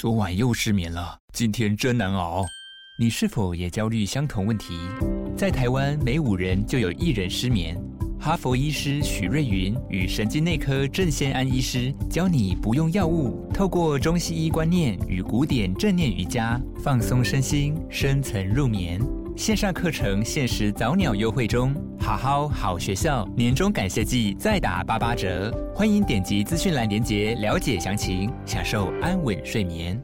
昨晚又失眠了，今天真难熬。你是否也焦虑相同问题？在台湾，每五人就有一人失眠。哈佛医师许瑞云与神经内科郑先安医师教你不用药物，透过中西医观念与古典正念瑜伽，放松身心，深层入眠。线上课程限时早鸟优惠中，好好好学校年终感谢季再打八八折，欢迎点击资讯栏链接了解详情，享受安稳睡眠。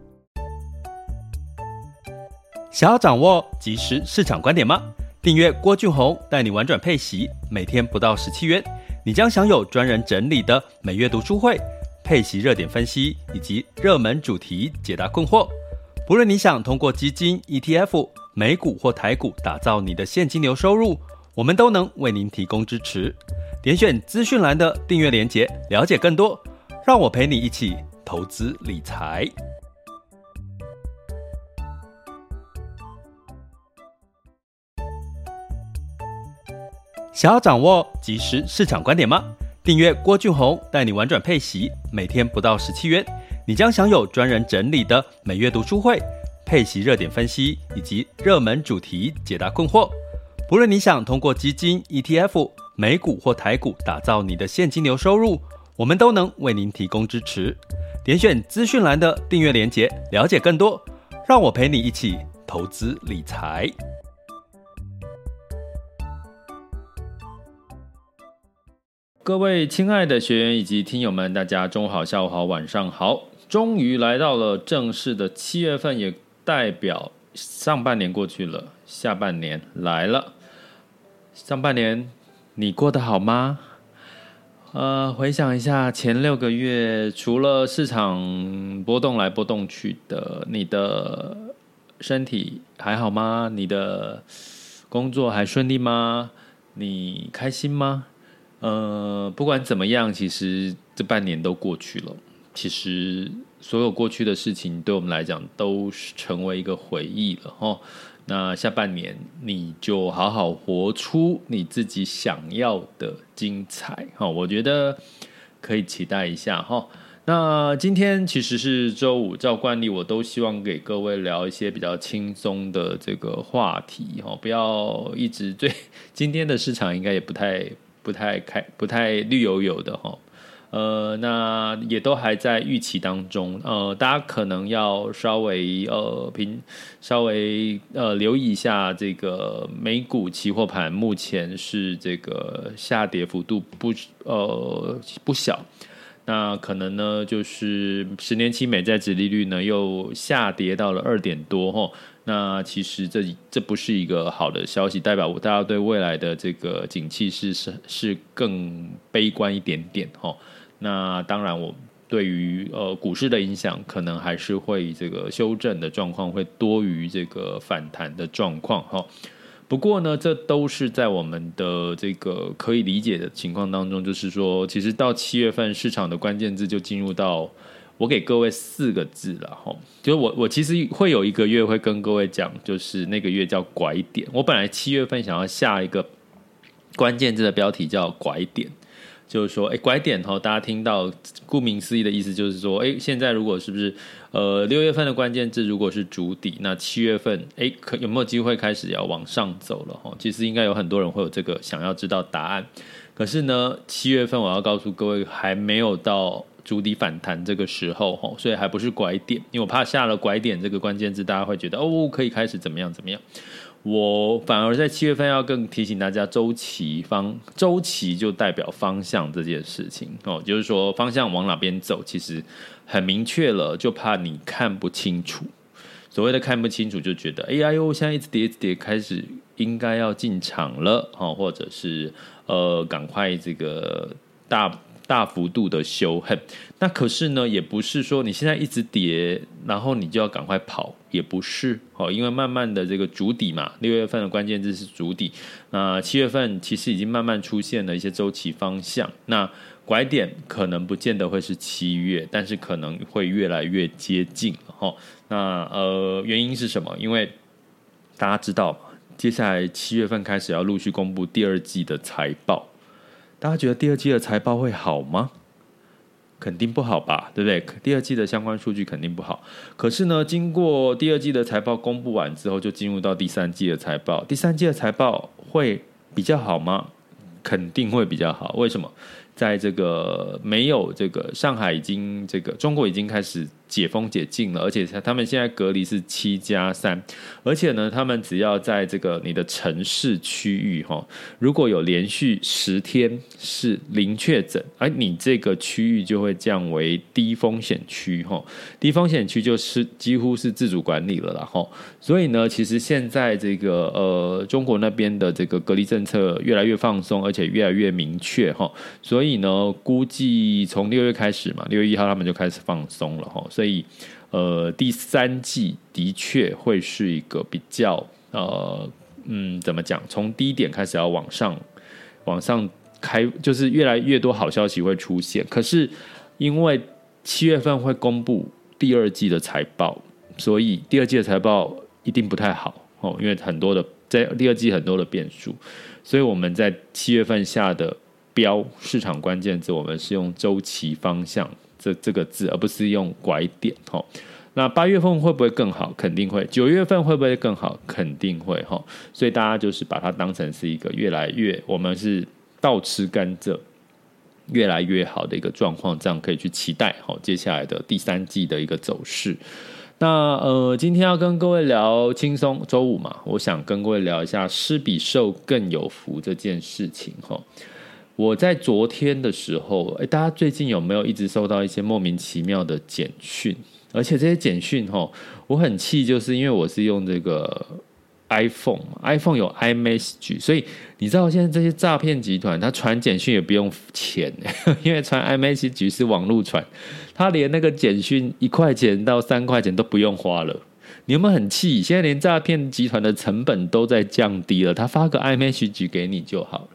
想要掌握即时市场观点吗？订阅郭俊宏带你玩转配息，每天不到十七元，你将享有专人整理的每月读书会、配息热点分析以及热门主题解答困惑。不论你想通过基金、ETF。美股或台股，打造你的现金流收入，我们都能为您提供支持。点选资讯栏的订阅连结，了解更多。让我陪你一起投资理财。想要掌握即时市场观点吗？订阅郭俊宏带你玩转配息，每天不到十七元，你将享有专人整理的每月读书会。配息热点分析以及热门主题解答困惑，不论你想通过基金、ETF、美股或台股打造你的现金流收入，我们都能为您提供支持。点选资讯栏的订阅连结，了解更多。让我陪你一起投资理财。各位亲爱的学员以及听友们，大家中午好、下午好、晚上好，终于来到了正式的七月份，也。代表上半年过去了，下半年来了。上半年你过得好吗？呃，回想一下前六个月，除了市场波动来波动去的，你的身体还好吗？你的工作还顺利吗？你开心吗？呃，不管怎么样，其实这半年都过去了。其实。所有过去的事情，对我们来讲都是成为一个回忆了哈。那下半年，你就好好活出你自己想要的精彩哈。我觉得可以期待一下哈。那今天其实是周五，照惯例，我都希望给各位聊一些比较轻松的这个话题哈，不要一直最今天的市场应该也不太不太开不太绿油油的哈。呃，那也都还在预期当中。呃，大家可能要稍微呃平稍微呃留意一下这个美股期货盘，目前是这个下跌幅度不呃不小。那可能呢，就是十年期美债殖利率呢又下跌到了二点多齁。那其实这这不是一个好的消息，代表大家对未来的这个景气是是是更悲观一点点齁。那当然，我对于呃股市的影响，可能还是会这个修正的状况会多于这个反弹的状况哈。不过呢，这都是在我们的这个可以理解的情况当中，就是说，其实到七月份市场的关键字就进入到我给各位四个字了哈。就是我我其实会有一个月会跟各位讲，就是那个月叫拐点。我本来七月份想要下一个关键字的标题叫拐点。就是说，哎，拐点哈，大家听到，顾名思义的意思就是说，哎，现在如果是不是，呃，六月份的关键字如果是主底，那七月份，哎，可有没有机会开始要往上走了哈？其实应该有很多人会有这个想要知道答案。可是呢，七月份我要告诉各位，还没有到主底反弹这个时候哈，所以还不是拐点，因为我怕下了拐点这个关键字，大家会觉得哦，可以开始怎么样怎么样。我反而在七月份要更提醒大家，周期方周期就代表方向这件事情哦，就是说方向往哪边走，其实很明确了，就怕你看不清楚。所谓的看不清楚，就觉得哎呀哟，现在一直跌一直跌，开始应该要进场了哦，或者是呃，赶快这个大。大幅度的修恨，那可是呢，也不是说你现在一直跌，然后你就要赶快跑，也不是哦，因为慢慢的这个筑底嘛，六月份的关键字是筑底，那七月份其实已经慢慢出现了一些周期方向，那拐点可能不见得会是七月，但是可能会越来越接近哈。那呃，原因是什么？因为大家知道，接下来七月份开始要陆续公布第二季的财报。大家觉得第二季的财报会好吗？肯定不好吧，对不对？第二季的相关数据肯定不好。可是呢，经过第二季的财报公布完之后，就进入到第三季的财报。第三季的财报会比较好吗？肯定会比较好。为什么？在这个没有这个上海已经这个中国已经开始。解封解禁了，而且他们现在隔离是七加三，而且呢，他们只要在这个你的城市区域哈，如果有连续十天是零确诊，而你这个区域就会降为低风险区哈，低风险区就是几乎是自主管理了啦哈，所以呢，其实现在这个呃中国那边的这个隔离政策越来越放松，而且越来越明确哈，所以呢，估计从六月开始嘛，六月一号他们就开始放松了哈。所以，呃，第三季的确会是一个比较，呃，嗯，怎么讲？从低点开始要往上，往上开，就是越来越多好消息会出现。可是，因为七月份会公布第二季的财报，所以第二季的财报一定不太好哦。因为很多的在第二季很多的变数，所以我们在七月份下的标市场关键字，我们是用周期方向。这这个字，而不是用拐点哈。那八月份会不会更好？肯定会。九月份会不会更好？肯定会哈。所以大家就是把它当成是一个越来越，我们是倒吃甘蔗，越来越好的一个状况，这样可以去期待哈。接下来的第三季的一个走势。那呃，今天要跟各位聊轻松周五嘛，我想跟各位聊一下施比受更有福这件事情哈。我在昨天的时候，诶，大家最近有没有一直收到一些莫名其妙的简讯？而且这些简讯，吼，我很气，就是因为我是用这个 iPhone，iPhone 有 iMessage，所以你知道现在这些诈骗集团，他传简讯也不用钱，因为传 iMessage 是网络传，他连那个简讯一块钱到三块钱都不用花了。你有没有很气？现在连诈骗集团的成本都在降低了，他发个 iMessage 给你就好了。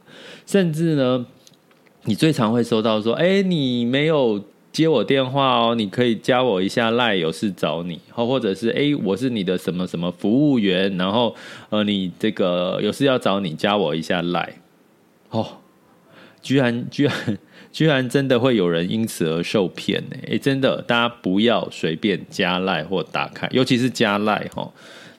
甚至呢，你最常会收到说：“哎，你没有接我电话哦，你可以加我一下赖有事找你。”或者是“哎，我是你的什么什么服务员，然后呃，你这个有事要找你，加我一下赖。”哦，居然居然 居然真的会有人因此而受骗呢？哎，真的，大家不要随便加赖或打开，尤其是加赖哈。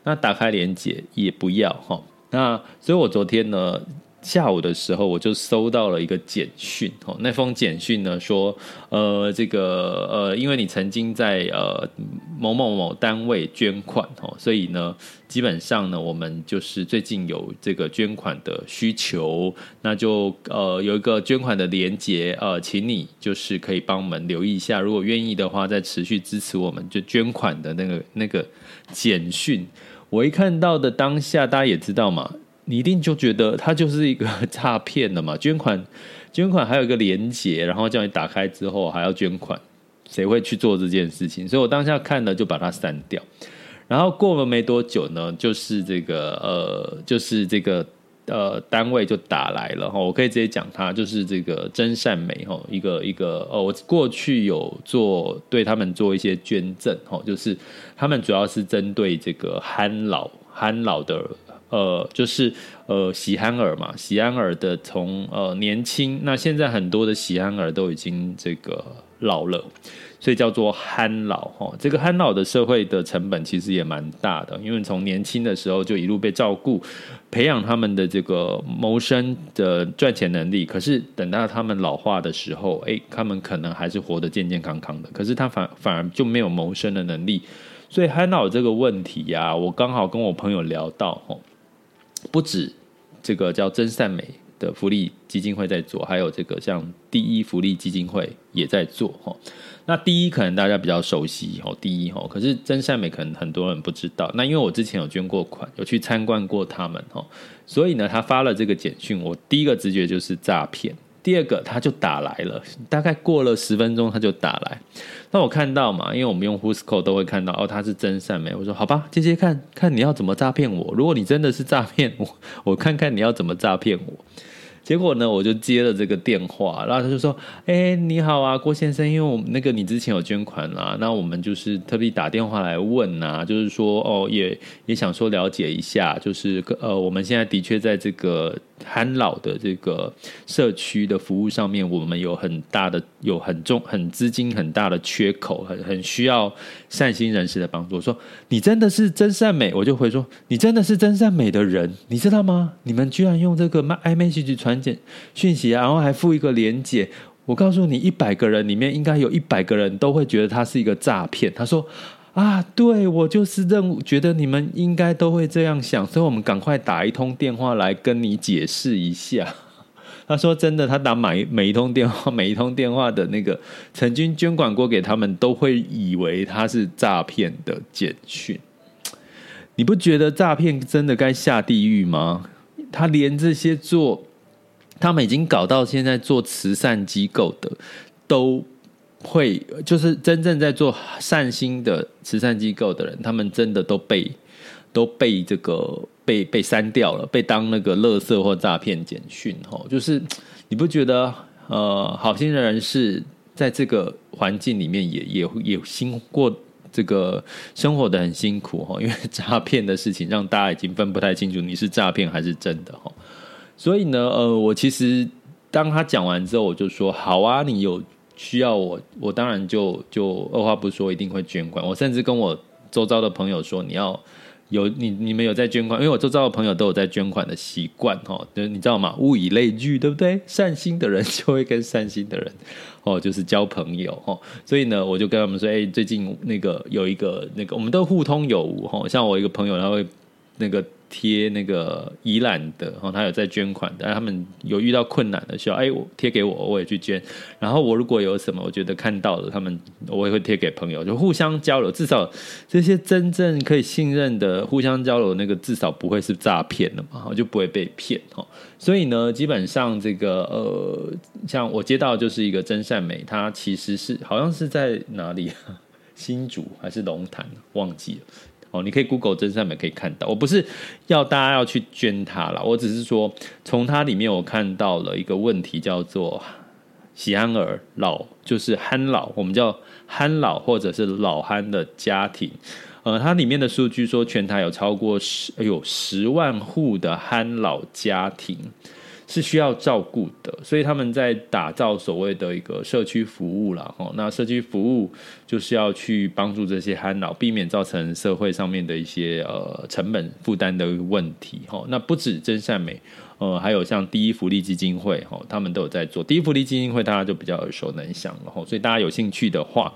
那打开连接也不要哈。那所以我昨天呢。下午的时候，我就收到了一个简讯，哦，那封简讯呢说，呃，这个呃，因为你曾经在呃某某某单位捐款，哦，所以呢，基本上呢，我们就是最近有这个捐款的需求，那就呃有一个捐款的连接，呃，请你就是可以帮我们留意一下，如果愿意的话，再持续支持我们，就捐款的那个那个简讯，我一看到的当下，大家也知道嘛。你一定就觉得它就是一个 诈骗的嘛？捐款，捐款还有一个连结，然后叫你打开之后还要捐款，谁会去做这件事情？所以我当下看了就把它删掉。然后过了没多久呢，就是这个呃，就是这个呃单位就打来了哈。我可以直接讲它，就是这个真善美哈，一个一个哦，我过去有做对他们做一些捐赠哈，就是他们主要是针对这个憨老憨老的。呃，就是呃，喜憨儿嘛，喜憨儿的从呃年轻，那现在很多的喜憨儿都已经这个老了，所以叫做憨老哈。这个憨老的社会的成本其实也蛮大的，因为从年轻的时候就一路被照顾，培养他们的这个谋生的赚钱能力。可是等到他们老化的时候，哎，他们可能还是活得健健康康的，可是他反反而就没有谋生的能力。所以憨老这个问题呀、我刚好跟我朋友聊到哈。不止这个叫真善美的福利基金会在做，还有这个像第一福利基金会也在做哈。那第一可能大家比较熟悉哈，第一哈，可是真善美可能很多人不知道。那因为我之前有捐过款，有去参观过他们哈，所以呢，他发了这个简讯，我第一个直觉就是诈骗。第二个他就打来了，大概过了十分钟他就打来。那我看到嘛，因为我们用 Whoscall 都会看到哦，他是真善美。我说好吧，接接看看你要怎么诈骗我。如果你真的是诈骗我，我看看你要怎么诈骗我。结果呢，我就接了这个电话，然后他就说：“哎、你好啊，郭先生，因为我们那个你之前有捐款啦，那我们就是特别打电话来问呐，就是说哦，也也想说了解一下，就是呃，我们现在的确在这个憨老的这个社区的服务上面，我们有很大的有很重、很资金很大的缺口，很很需要善心人士的帮助。说你真的是真善美，我就回说你真的是真善美的人，你知道吗？你们居然用这个 iMessage 去传简讯息，然后还附一个连结。我告诉你，一百个人里面应该有一百个人都会觉得他是一个诈骗。他说啊，对，我就是认觉得你们应该都会这样想，所以我们赶快打一通电话来跟你解释一下。他说：“真的，他打每每一通电话，每一通电话的那个曾经捐款过给他们，都会以为他是诈骗的简讯。你不觉得诈骗真的该下地狱吗？他连这些做，他们已经搞到现在做慈善机构的，都会就是真正在做善心的慈善机构的人，他们真的都被都被这个。”被被删掉了，被当那个垃圾或诈骗简讯，吼，就是你不觉得呃，好心的人是在这个环境里面也也也辛过这个生活的很辛苦，吼，因为诈骗的事情让大家已经分不太清楚你是诈骗还是真的，吼，所以呢，呃，我其实当他讲完之后，我就说好啊，你有需要我，我当然就就二话不说一定会捐款，我甚至跟我周遭的朋友说你要。有你，你们有在捐款？因为我周遭的朋友都有在捐款的习惯，哈，就是你知道吗？物以类聚，对不对？善心的人 就会跟善心的人，哦，就是交朋友，哈。所以呢，我就跟他们说，哎，最近那个有一个那个，我们都互通有无，哈。像我一个朋友，他会那个。贴那个宜兰的，然后他有在捐款，但他们有遇到困难的时候，哎，我贴给我，我也去捐。然后我如果有什么，我觉得看到了，他们我也会贴给朋友，就互相交流。至少这些真正可以信任的互相交流，那个至少不会是诈骗的嘛，我就不会被骗哈。所以呢，基本上这个呃，像我接到就是一个真善美，它其实是好像是在哪里，新竹还是龙潭，忘记了。哦，你可以 Google 真善美可以看到。我不是要大家要去捐它啦，我只是说从它里面我看到了一个问题，叫做喜憨儿老，就是憨老，我们叫憨老或者是老憨的家庭。呃，它里面的数据说，全台有超过十，哎呦，十万户的憨老家庭。是需要照顾的，所以他们在打造所谓的一个社区服务了哈。那社区服务就是要去帮助这些憨老，避免造成社会上面的一些呃成本负担的问题哈。那不止真善美，呃，还有像第一福利基金会哈，他们都有在做。第一福利基金会大家就比较耳熟能详了哈，所以大家有兴趣的话，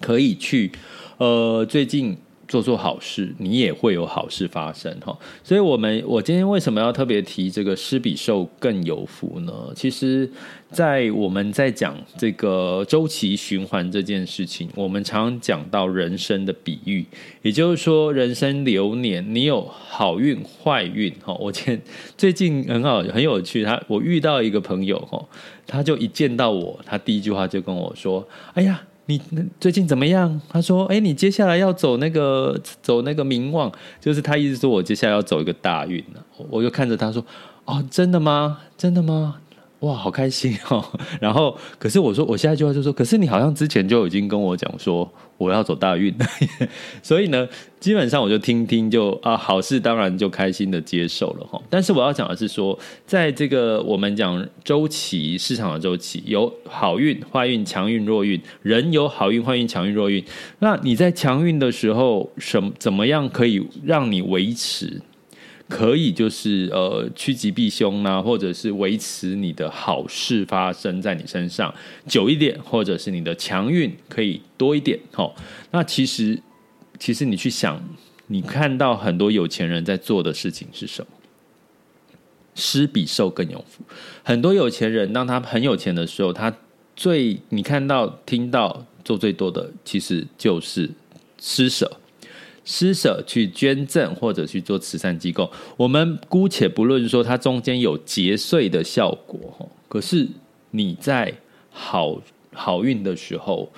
可以去呃最近。做做好事，你也会有好事发生哈。所以，我们我今天为什么要特别提这个施比受更有福呢？其实，在我们在讲这个周期循环这件事情，我们常讲到人生的比喻，也就是说，人生流年，你有好运、坏运哈。我前最近很好，很有趣，他我遇到一个朋友哈，他就一见到我，他第一句话就跟我说：“哎呀。”你最近怎么样？他说：“哎，你接下来要走那个走那个名望，就是他一直说我接下来要走一个大运了。”我就看着他说：“哦，真的吗？真的吗？”哇，好开心哦！然后，可是我说，我下一句话就说，可是你好像之前就已经跟我讲说我要走大运，所以呢，基本上我就听听就啊，好事当然就开心的接受了哈。但是我要讲的是说，在这个我们讲周期市场的周期，有好运、坏运、强运、弱运，人有好运、坏运、强运、弱运。那你在强运的时候，什怎么样可以让你维持？可以就是呃趋吉避凶啊，或者是维持你的好事发生在你身上久一点，或者是你的强运可以多一点。齁，那其实其实你去想，你看到很多有钱人在做的事情是什么？施比受更有福。很多有钱人当他很有钱的时候，他最你看到听到做最多的，其实就是施舍。施舍去捐赠或者去做慈善机构，我们姑且不论说它中间有节税的效果，可是你在好好运的时候，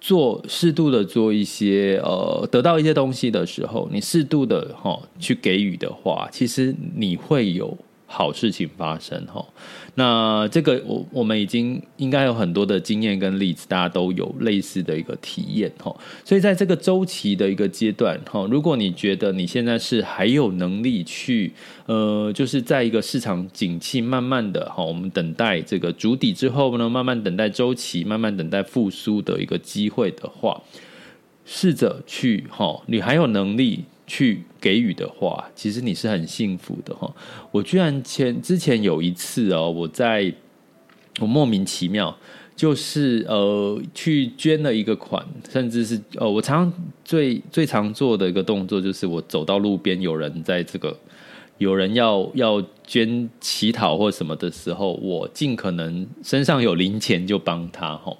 做适度的做一些呃，得到一些东西的时候，你适度的哈去给予的话，其实你会有好事情发生哈。那这个我我们已经应该有很多的经验跟例子，大家都有类似的一个体验哈。所以在这个周期的一个阶段哈，如果你觉得你现在是还有能力去呃，就是在一个市场景气慢慢的哈，我们等待这个主底之后呢，慢慢等待周期，慢慢等待复苏的一个机会的话，试着去哈，你还有能力。去给予的话，其实你是很幸福的哈。我居然前之前有一次哦，我在我莫名其妙就是呃去捐了一个款，甚至是呃我常最最常做的一个动作就是我走到路边有人在这个有人要要捐乞讨或什么的时候，我尽可能身上有零钱就帮他哈。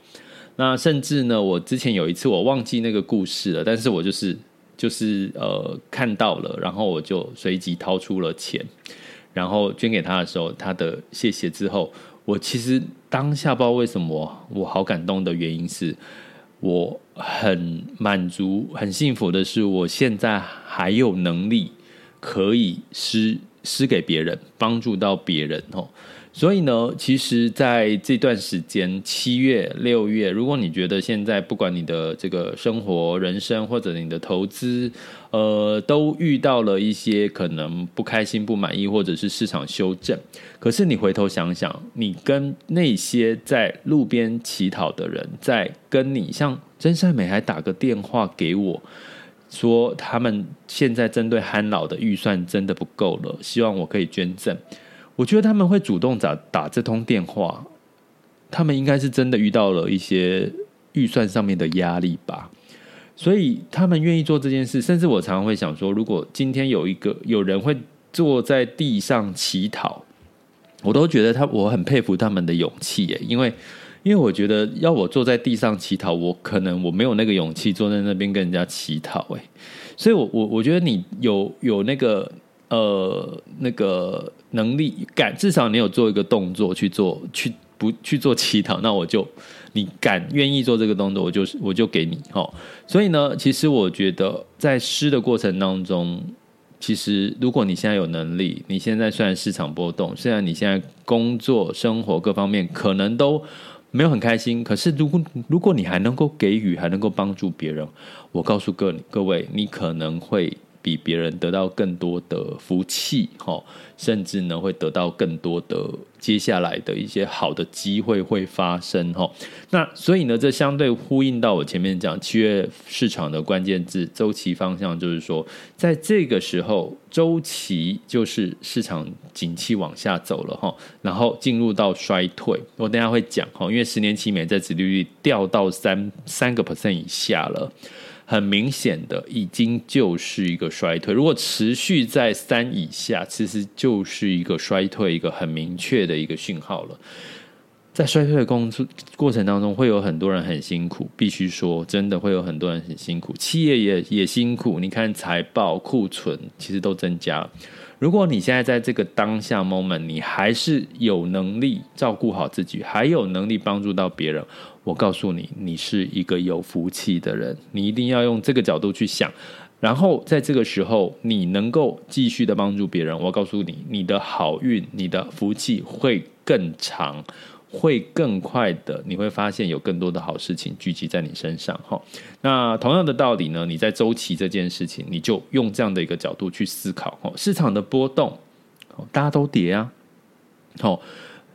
那甚至呢，我之前有一次我忘记那个故事了，但是我就是。就是呃看到了，然后我就随即掏出了钱，然后捐给他的时候，他的谢谢之后，我其实当下不知道为什么我，好感动的原因是，我很满足、很幸福的是，我现在还有能力可以施施给别人，帮助到别人哦。所以呢，其实在这段时间，七月、六月，如果你觉得现在不管你的这个生活、人生或者你的投资，呃，都遇到了一些可能不开心、不满意，或者是市场修正，可是你回头想想，你跟那些在路边乞讨的人，在跟你，像真善美还打个电话给我，说他们现在针对憨老的预算真的不够了，希望我可以捐赠。我觉得他们会主动打打这通电话，他们应该是真的遇到了一些预算上面的压力吧，所以他们愿意做这件事。甚至我常常会想说，如果今天有一个有人会坐在地上乞讨，我都觉得他我很佩服他们的勇气耶，因为因为我觉得要我坐在地上乞讨，我可能我没有那个勇气坐在那边跟人家乞讨哎，所以我我我觉得你有有那个。呃，那个能力敢，至少你有做一个动作去做，去不去做乞讨，那我就你敢愿意做这个动作，我就我就给你齁。所以呢，其实我觉得在诗的过程当中，其实如果你现在有能力，你现在虽然市场波动，虽然你现在工作、生活各方面可能都没有很开心，可是如果如果你还能够给予，还能够帮助别人，我告诉各各位，你可能会。比别人得到更多的福气，哈，甚至呢会得到更多的接下来的一些好的机会会发生，哈。那所以呢，这相对呼应到我前面讲七月市场的关键字周期方向，就是说，在这个时候周期就是市场景气往下走了，哈，然后进入到衰退。我等下会讲，哈，因为十年期美债殖利率掉到三三个 percent 以下了。很明显的，已经就是一个衰退。如果持续在三以下，其实就是一个衰退，一个很明确的一个讯号了。在衰退的工作过程当中，会有很多人很辛苦，必须说，真的会有很多人很辛苦，企业也也辛苦。你看财报、库存，其实都增加了。如果你现在在这个当下 moment，你还是有能力照顾好自己，还有能力帮助到别人。我告诉你，你是一个有福气的人，你一定要用这个角度去想，然后在这个时候，你能够继续的帮助别人。我告诉你，你的好运、你的福气会更长，会更快的，你会发现有更多的好事情聚集在你身上。哈，那同样的道理呢？你在周期这件事情，你就用这样的一个角度去思考。哦，市场的波动，大家都跌啊，好。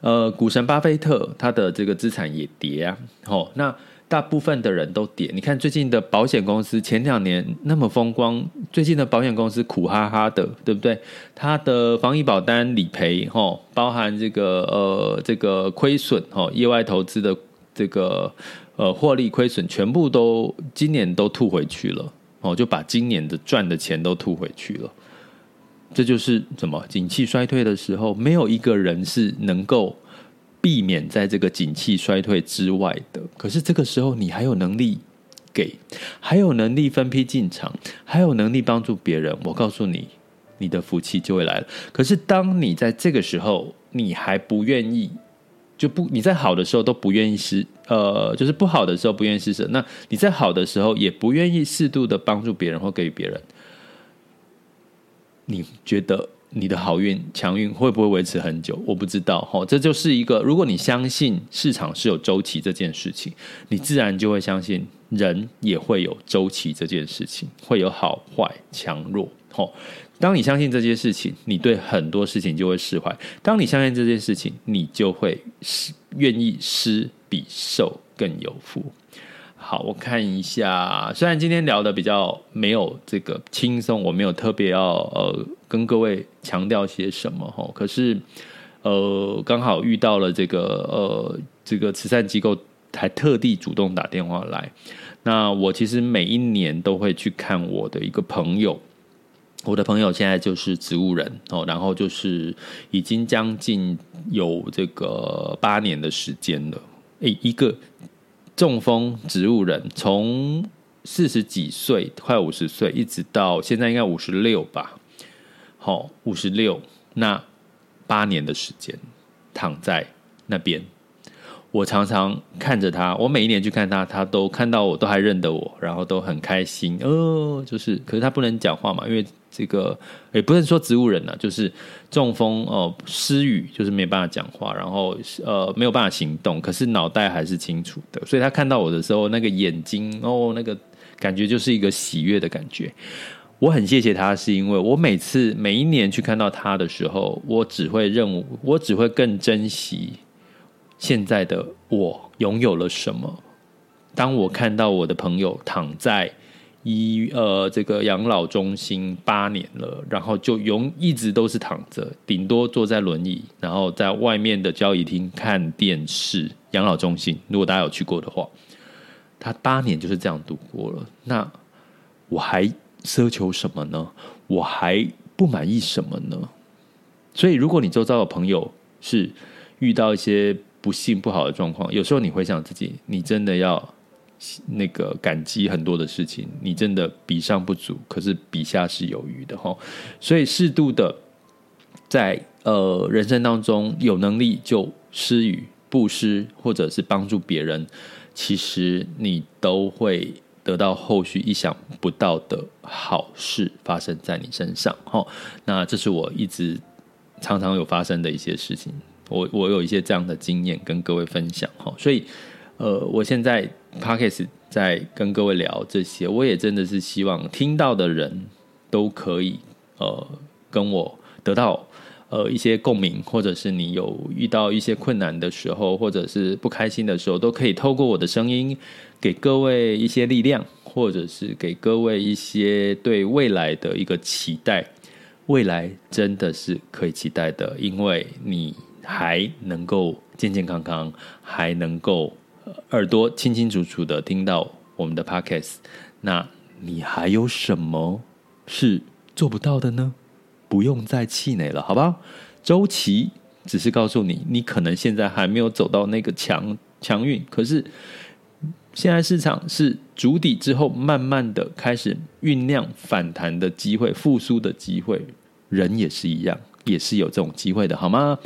呃，股神巴菲特他的这个资产也跌啊，哦，那大部分的人都跌。你看最近的保险公司前两年那么风光，最近的保险公司苦哈哈的，对不对？他的防疫保单理赔，哦，包含这个呃这个亏损，哦，业外投资的这个呃获利亏损，全部都今年都吐回去了，哦，就把今年的赚的钱都吐回去了。这就是怎么？景气衰退的时候，没有一个人是能够避免在这个景气衰退之外的。可是这个时候，你还有能力给，还有能力分批进场，还有能力帮助别人。我告诉你，你的福气就会来了。可是当你在这个时候，你还不愿意，就不你在好的时候都不愿意施，呃，就是不好的时候不愿意施舍。那你在好的时候也不愿意适度的帮助别人或给予别人。你觉得你的好运强运会不会维持很久？我不知道哈，这就是一个，如果你相信市场是有周期这件事情，你自然就会相信人也会有周期这件事情，会有好坏强弱。吼，当你相信这件事情，你对很多事情就会释怀；当你相信这件事情，你就会愿意施比受更有福。好，我看一下。虽然今天聊的比较没有这个轻松，我没有特别要呃跟各位强调些什么哈。可是呃，刚好遇到了这个呃这个慈善机构，还特地主动打电话来。那我其实每一年都会去看我的一个朋友，我的朋友现在就是植物人哦，然后就是已经将近有这个八年的时间了。诶，一个。中风植物人，从四十几岁，快五十岁，一直到现在应该五十六吧。好，五十六，那八年的时间躺在那边。我常常看着他，我每一年去看他，他都看到我，都还认得我，然后都很开心。哦，就是，可是他不能讲话嘛，因为这个也不是说植物人呐，就是中风哦，失语，就是没办法讲话，然后呃没有办法行动，可是脑袋还是清楚的。所以他看到我的时候，那个眼睛哦，那个感觉就是一个喜悦的感觉。我很谢谢他，是因为我每次每一年去看到他的时候，我只会认，我只会更珍惜。现在的我拥有了什么？当我看到我的朋友躺在医呃这个养老中心八年了，然后就永一直都是躺着，顶多坐在轮椅，然后在外面的交谊厅看电视。养老中心，如果大家有去过的话，他八年就是这样度过了。那我还奢求什么呢？我还不满意什么呢？所以，如果你周遭的朋友是遇到一些不幸不好的状况，有时候你回想自己，你真的要那个感激很多的事情，你真的比上不足，可是比下是有余的哈。所以适度的在呃人生当中有能力就施予布施，或者是帮助别人，其实你都会得到后续意想不到的好事发生在你身上哈。那这是我一直常常有发生的一些事情。我我有一些这样的经验跟各位分享哈，所以呃，我现在 Pockets 在跟各位聊这些，我也真的是希望听到的人都可以呃跟我得到呃一些共鸣，或者是你有遇到一些困难的时候，或者是不开心的时候，都可以透过我的声音给各位一些力量，或者是给各位一些对未来的一个期待。未来真的是可以期待的，因为你。还能够健健康康，还能够耳朵清清楚楚的听到我们的 podcast，那你还有什么是做不到的呢？不用再气馁了，好不好？周琦只是告诉你，你可能现在还没有走到那个强强运，可是现在市场是筑底之后，慢慢的开始酝酿反弹的机会、复苏的机会，人也是一样，也是有这种机会的，好吗？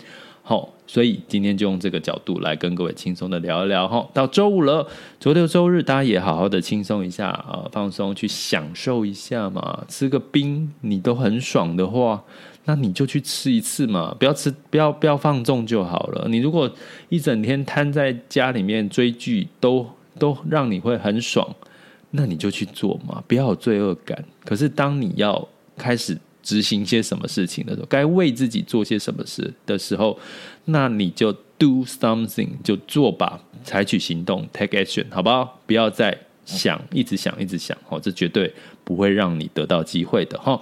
好，所以今天就用这个角度来跟各位轻松的聊一聊哈。到周五了，周六周日大家也好好的轻松一下啊，放松去享受一下嘛。吃个冰你都很爽的话，那你就去吃一次嘛。不要吃，不要不要放纵就好了。你如果一整天瘫在家里面追剧，都都让你会很爽，那你就去做嘛，不要有罪恶感。可是当你要开始。执行些什么事情的时候，该为自己做些什么事的时候，那你就 do something，就做吧，采取行动，take action，好不好？不要再想，一直想，一直想，哦，这绝对不会让你得到机会的，哈。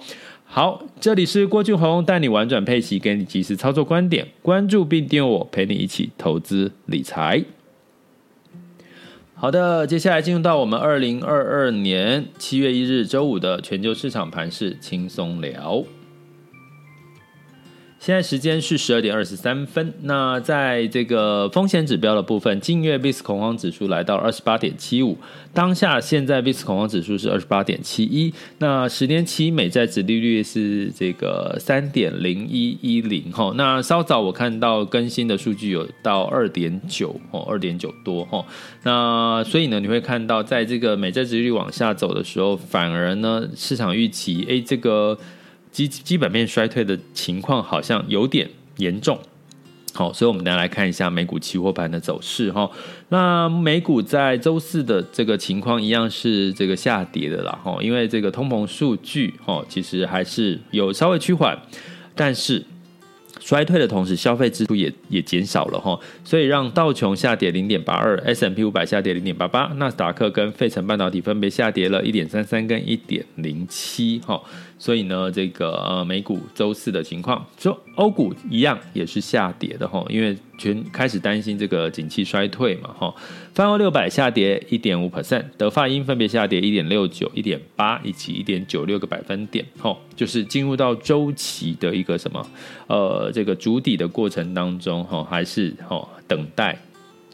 好，这里是郭俊宏带你玩转配息，给你及时操作观点，关注并订阅我，陪你一起投资理财。好的，接下来进入到我们二零二二年七月一日周五的全球市场盘势轻松聊。现在时间是十二点二十三分。那在这个风险指标的部分，近月 VIX 恐慌指数来到二十八点七五，当下现在 VIX 恐慌指数是二十八点七一。那十年期美债殖利率是这个三点零一一零哈。那稍早我看到更新的数据有到二点九哦，二点九多哈。那所以呢，你会看到在这个美债殖利率往下走的时候，反而呢市场预期哎这个。基基本面衰退的情况好像有点严重。好，所以我们来来看一下美股期货盘的走势哈。那美股在周四的这个情况一样是这个下跌的啦哈，因为这个通膨数据哈，其实还是有稍微趋缓，但是。衰退的同时，消费支出也也减少了哈，所以让道琼下跌零点八二，S&P 五百下跌零点八八，纳斯达克跟费城半导体分别下跌了一点三三跟一点零七哈。所以呢，这个呃美股周四的情况，说欧股一样也是下跌的哈，因为全开始担心这个景气衰退嘛哈。泛欧六百下跌一点五 percent，德法英分别下跌一点六九、一点八以及一点九六个百分点哈，就是进入到周期的一个什么呃这个筑底的过程当中哈，还是哈等待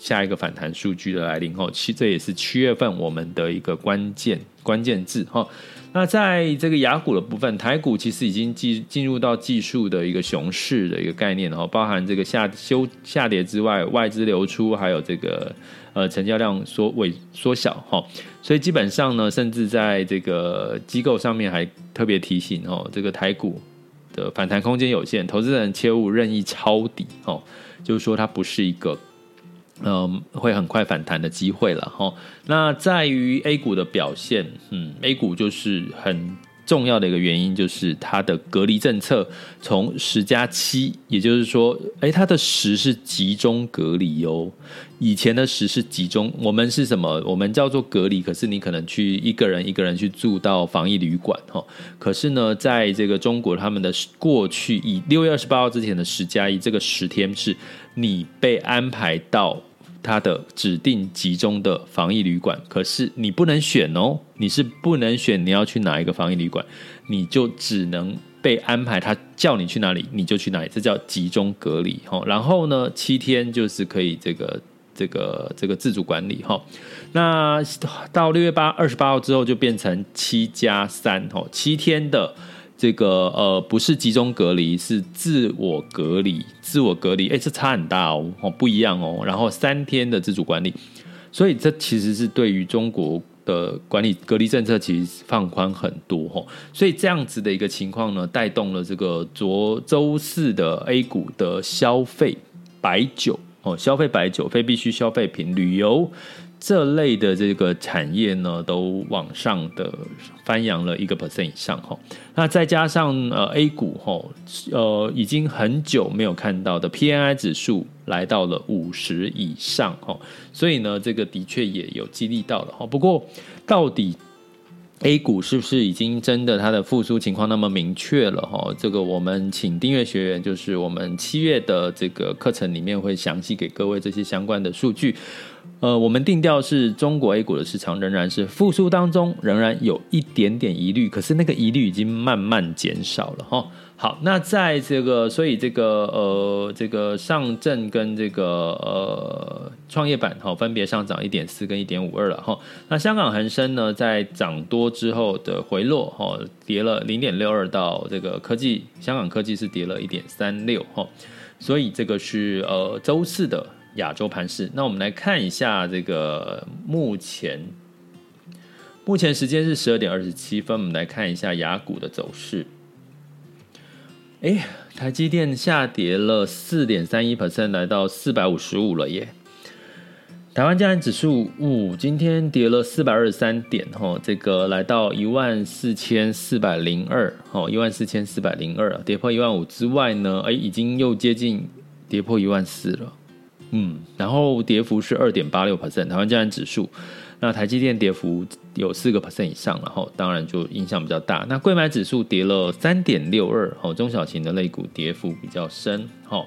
下一个反弹数据的来临哈。七这也是七月份我们的一个关键关键字哈。那在这个雅股的部分，台股其实已经进进入到技术的一个熊市的一个概念，然后包含这个下修下跌之外，外资流出，还有这个呃成交量缩萎缩小哈，所以基本上呢，甚至在这个机构上面还特别提醒哦，这个台股的反弹空间有限，投资人切勿任意抄底哦，就是说它不是一个。嗯，会很快反弹的机会了哈。那在于 A 股的表现，嗯，A 股就是很重要的一个原因，就是它的隔离政策从十加七，也就是说，哎，它的十是集中隔离哦。以前的十是集中，我们是什么？我们叫做隔离，可是你可能去一个人一个人去住到防疫旅馆哈。可是呢，在这个中国，他们的过去以六月二十八号之前的十加一这个十天是。你被安排到他的指定集中的防疫旅馆，可是你不能选哦，你是不能选你要去哪一个防疫旅馆，你就只能被安排，他叫你去哪里你就去哪里，这叫集中隔离哈。然后呢，七天就是可以这个这个这个自主管理哈。那到六月八二十八号之后就变成七加三哈，七天的。这个呃不是集中隔离，是自我隔离。自我隔离，哎，这差很大哦，不一样哦。然后三天的自主管理，所以这其实是对于中国的管理隔离政策其实放宽很多哈。所以这样子的一个情况呢，带动了这个昨周四的 A 股的消费白酒哦，消费白酒、非必需消费品、旅游。这类的这个产业呢，都往上的翻扬了一个 percent 以上哈。那再加上呃 A 股哈，呃已经很久没有看到的 P N I 指数来到了五十以上哈，所以呢，这个的确也有激励到了哈。不过到底 A 股是不是已经真的它的复苏情况那么明确了哈？这个我们请订阅学员，就是我们七月的这个课程里面会详细给各位这些相关的数据。呃，我们定调是中国 A 股的市场仍然是复苏当中，仍然有一点点疑虑，可是那个疑虑已经慢慢减少了哈。好，那在这个，所以这个呃，这个上证跟这个呃创业板哈，分别上涨一点四跟一点五二了哈。那香港恒生呢，在涨多之后的回落哈，跌了零点六二到这个科技，香港科技是跌了一点三六哈。所以这个是呃周四的。亚洲盘势，那我们来看一下这个目前，目前时间是十二点二十七分，我们来看一下雅股的走势。哎，台积电下跌了四点三一 percent，来到四百五十五了耶。台湾加权指数，五今天跌了四百二十三点，哈，这个来到一万四千四百零二，哈，一万四千四百零二，跌破一万五之外呢，哎，已经又接近跌破一万四了。嗯，然后跌幅是二点八六 percent，台湾加权指数，那台积电跌幅有四个 percent 以上，然后当然就影响比较大。那柜买指数跌了三点六二，哦，中小型的类股跌幅比较深，哈，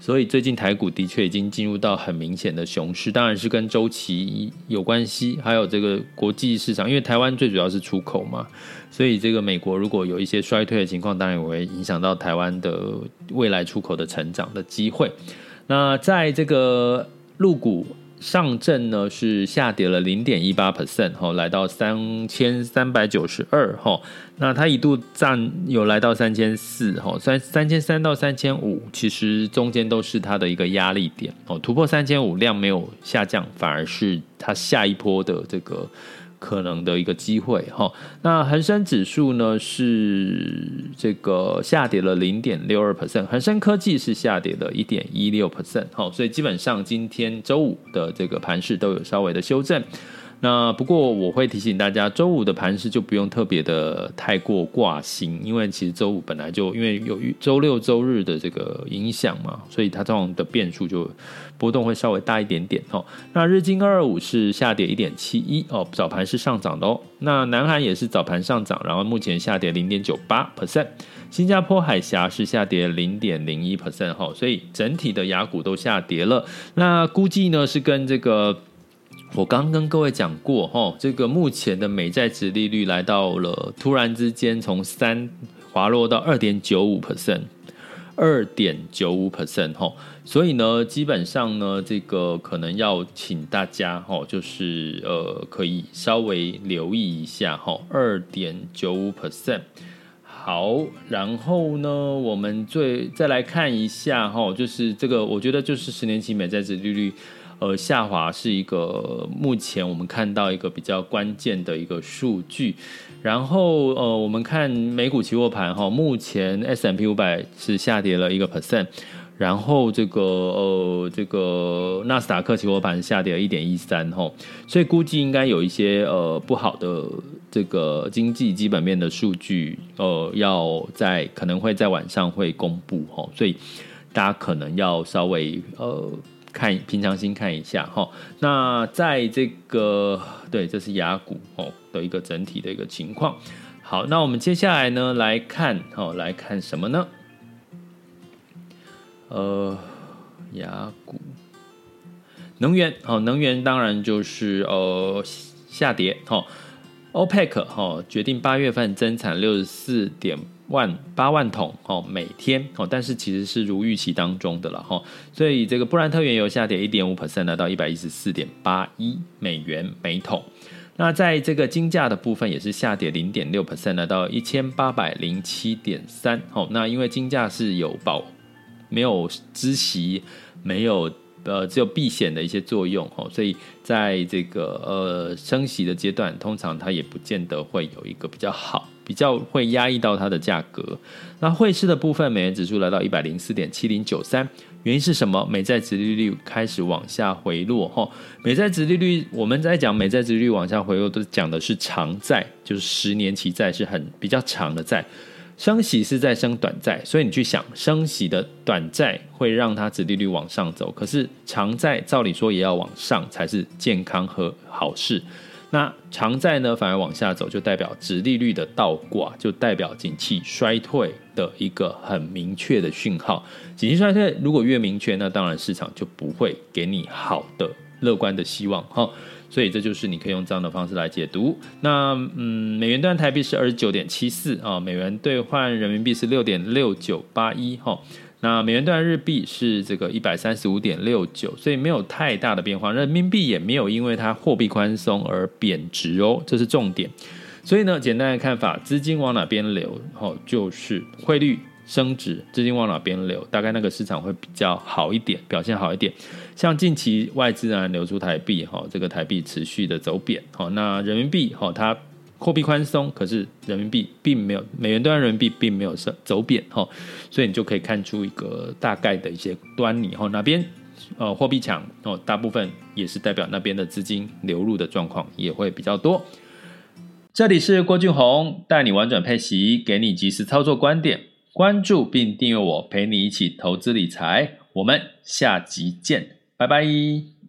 所以最近台股的确已经进入到很明显的熊市，当然是跟周期有关系，还有这个国际市场，因为台湾最主要是出口嘛，所以这个美国如果有一些衰退的情况，当然也会影响到台湾的未来出口的成长的机会。那在这个入股上证呢，是下跌了零点一八 percent，哈，来到三千三百九十二，哈。那它一度站有来到三千四，哈，三三千三到三千五，其实中间都是它的一个压力点，哦，突破三千五量没有下降，反而是它下一波的这个可能的一个机会哈。那恒生指数呢是这个下跌了零点六二 percent，恒生科技是下跌了一点一六 percent 好。所以基本上今天周五的这个盘势都有稍微的修正。那不过我会提醒大家，周五的盘势就不用特别的太过挂心，因为其实周五本来就因为有周六周日的这个影响嘛，所以它这种的变数就波动会稍微大一点点哦。那日经二二五是下跌一点七一哦，早盘是上涨的哦。那南韩也是早盘上涨，然后目前下跌零点九八 percent，新加坡海峡是下跌零点零一 percent 哈，所以整体的亚股都下跌了。那估计呢是跟这个。我刚跟各位讲过，哈，这个目前的美债殖利率来到了突然之间从三滑落到二点九五 percent，二点九五 percent，哈，所以呢，基本上呢，这个可能要请大家，哈，就是呃，可以稍微留意一下，哈，二点九五 percent。好，然后呢，我们最再来看一下，哈，就是这个，我觉得就是十年期美债殖利率。呃，下滑是一个目前我们看到一个比较关键的一个数据。然后，呃，我们看美股期货盘哈，目前 S M P 五百是下跌了一个 percent，然后这个呃，这个纳斯达克期货盘下跌了一点一三哈，所以估计应该有一些呃不好的这个经济基本面的数据，呃，要在可能会在晚上会公布哈，所以大家可能要稍微呃。看平常心看一下哈，那在这个对，这是雅股哦的一个整体的一个情况。好，那我们接下来呢来看哦，来看什么呢？呃，雅股能源哦，能源当然就是呃下跌哈。OPEC 哈决定八月份增产六十四点。万八万桶哦，每天哦，但是其实是如预期当中的了哈，所以这个布兰特原油下跌一点五 percent，来到一百一十四点八一美元每桶。那在这个金价的部分也是下跌零点六 percent，来到一千八百零七点三。哦，那因为金价是有保没有孳息，没有呃只有避险的一些作用哦，所以在这个呃升息的阶段，通常它也不见得会有一个比较好。比较会压抑到它的价格。那汇市的部分，美元指数来到一百零四点七零九三，原因是什么？美债殖利率开始往下回落。哈，美债殖利率，我们在讲美债殖利率往下回落，都讲的是长债，就是十年期债是很比较长的债。升息是在升短债，所以你去想，升息的短债会让它殖利率往上走，可是长债照理说也要往上才是健康和好事。那长债呢，反而往下走，就代表殖利率的倒挂，就代表景气衰退的一个很明确的讯号。景气衰退如果越明确，那当然市场就不会给你好的乐观的希望哈。所以这就是你可以用这样的方式来解读。那嗯，美元兑台币是二十九点七四啊，美元兑换人民币是六点六九八一哈。那美元兑日币是这个一百三十五点六九，所以没有太大的变化。人民币也没有因为它货币宽松而贬值哦，这是重点。所以呢，简单的看法，资金往哪边流，哦，就是汇率升值，资金往哪边流，大概那个市场会比较好一点，表现好一点。像近期外资啊流出台币，哈，这个台币持续的走贬，好，那人民币，哈，它。货币宽松，可是人民币并没有，美元兑人民币并没有走走贬哈，所以你就可以看出一个大概的一些端倪哈。哪边呃货币强哦，大部分也是代表那边的资金流入的状况也会比较多。这里是郭俊宏，带你玩转配息，给你及时操作观点，关注并订阅我，陪你一起投资理财。我们下集见，拜拜。